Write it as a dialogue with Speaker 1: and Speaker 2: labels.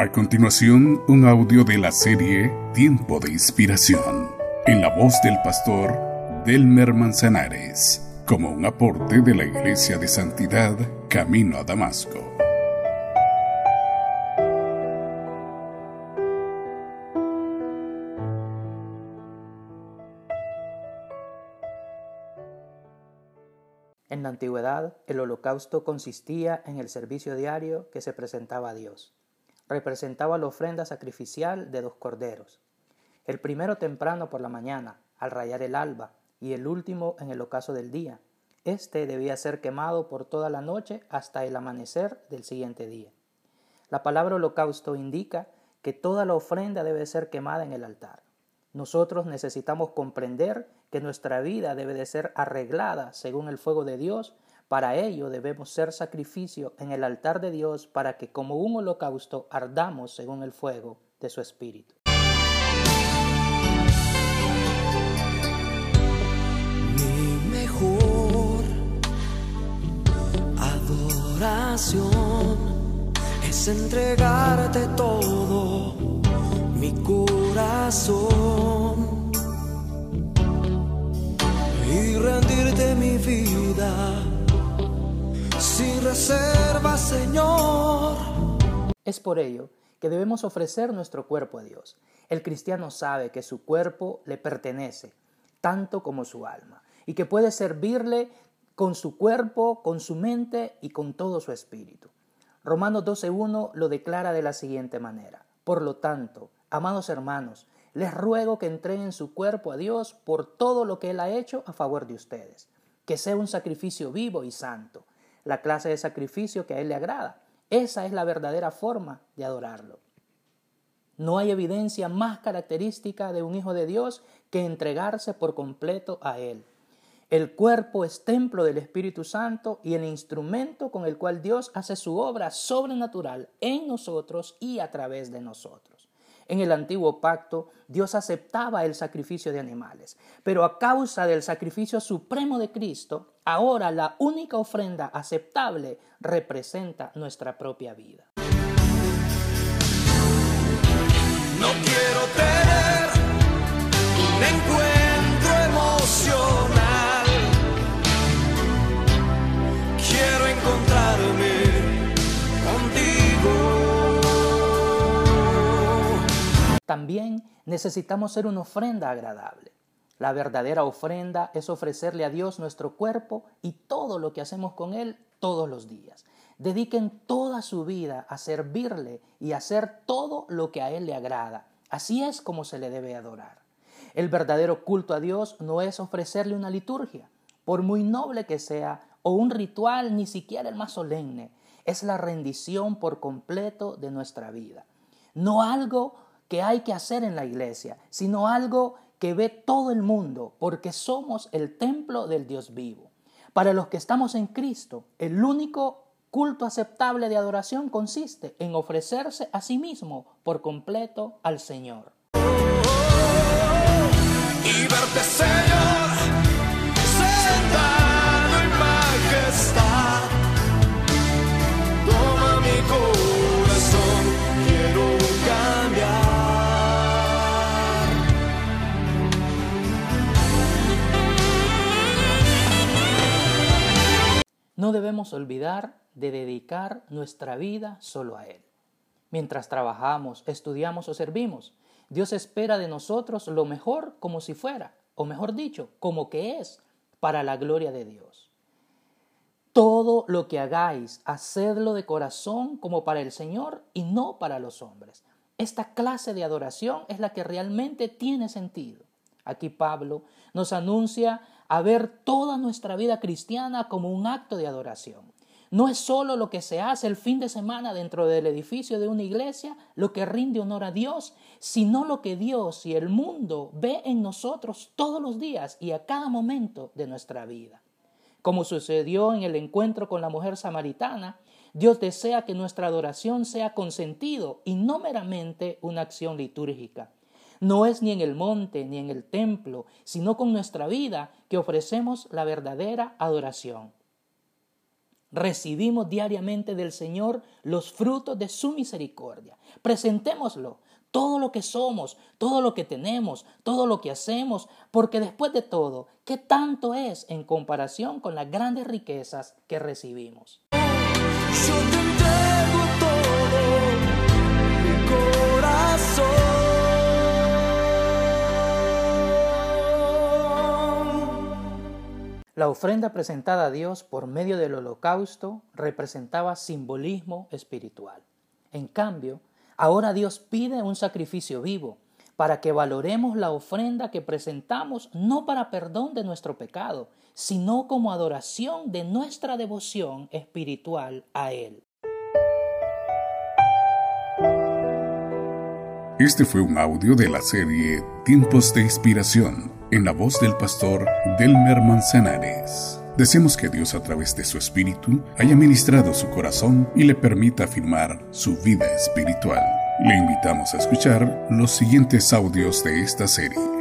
Speaker 1: A continuación, un audio de la serie Tiempo de Inspiración, en la voz del pastor Delmer Manzanares, como un aporte de la Iglesia de Santidad Camino a Damasco.
Speaker 2: En la antigüedad, el holocausto consistía en el servicio diario que se presentaba a Dios. Representaba la ofrenda sacrificial de dos corderos, el primero temprano por la mañana, al rayar el alba, y el último en el ocaso del día. Este debía ser quemado por toda la noche hasta el amanecer del siguiente día. La palabra holocausto indica que toda la ofrenda debe ser quemada en el altar. Nosotros necesitamos comprender que nuestra vida debe de ser arreglada según el fuego de Dios. Para ello debemos ser sacrificio en el altar de Dios para que como un holocausto ardamos según el fuego de su espíritu.
Speaker 3: Mi mejor adoración es entregarte todo mi corazón
Speaker 2: Es por ello que debemos ofrecer nuestro cuerpo a Dios. El cristiano sabe que su cuerpo le pertenece, tanto como su alma, y que puede servirle con su cuerpo, con su mente y con todo su espíritu. Romanos 12.1 lo declara de la siguiente manera. Por lo tanto, amados hermanos, les ruego que entreguen su cuerpo a Dios por todo lo que Él ha hecho a favor de ustedes, que sea un sacrificio vivo y santo, la clase de sacrificio que a Él le agrada. Esa es la verdadera forma de adorarlo. No hay evidencia más característica de un hijo de Dios que entregarse por completo a Él. El cuerpo es templo del Espíritu Santo y el instrumento con el cual Dios hace su obra sobrenatural en nosotros y a través de nosotros. En el antiguo pacto, Dios aceptaba el sacrificio de animales, pero a causa del sacrificio supremo de Cristo, ahora la única ofrenda aceptable representa nuestra propia vida.
Speaker 3: No quiero tener un encuentro emocional. Quiero encontrarme
Speaker 2: También necesitamos ser una ofrenda agradable. La verdadera ofrenda es ofrecerle a Dios nuestro cuerpo y todo lo que hacemos con Él todos los días. Dediquen toda su vida a servirle y a hacer todo lo que a Él le agrada. Así es como se le debe adorar. El verdadero culto a Dios no es ofrecerle una liturgia, por muy noble que sea, o un ritual ni siquiera el más solemne. Es la rendición por completo de nuestra vida. No algo que hay que hacer en la iglesia, sino algo que ve todo el mundo, porque somos el templo del Dios vivo. Para los que estamos en Cristo, el único culto aceptable de adoración consiste en ofrecerse a sí mismo por completo al Señor.
Speaker 3: Y verte, Señor,
Speaker 2: No debemos olvidar de dedicar nuestra vida solo a Él. Mientras trabajamos, estudiamos o servimos, Dios espera de nosotros lo mejor como si fuera, o mejor dicho, como que es, para la gloria de Dios. Todo lo que hagáis, hacedlo de corazón como para el Señor y no para los hombres. Esta clase de adoración es la que realmente tiene sentido. Aquí Pablo nos anuncia a ver toda nuestra vida cristiana como un acto de adoración. No es solo lo que se hace el fin de semana dentro del edificio de una iglesia lo que rinde honor a Dios, sino lo que Dios y el mundo ve en nosotros todos los días y a cada momento de nuestra vida. Como sucedió en el encuentro con la mujer samaritana, Dios desea que nuestra adoración sea consentido y no meramente una acción litúrgica. No es ni en el monte ni en el templo, sino con nuestra vida que ofrecemos la verdadera adoración. recibimos diariamente del Señor los frutos de su misericordia. Presentémoslo, todo lo que somos, todo lo que tenemos, todo lo que hacemos, porque después de todo, ¿qué tanto es en comparación con las grandes riquezas que recibimos? La ofrenda presentada a Dios por medio del holocausto representaba simbolismo espiritual. En cambio, ahora Dios pide un sacrificio vivo para que valoremos la ofrenda que presentamos no para perdón de nuestro pecado, sino como adoración de nuestra devoción espiritual a Él.
Speaker 1: Este fue un audio de la serie Tiempos de Inspiración en la voz del pastor Delmer Manzanares. Deseamos que Dios a través de su espíritu haya ministrado su corazón y le permita afirmar su vida espiritual. Le invitamos a escuchar los siguientes audios de esta serie.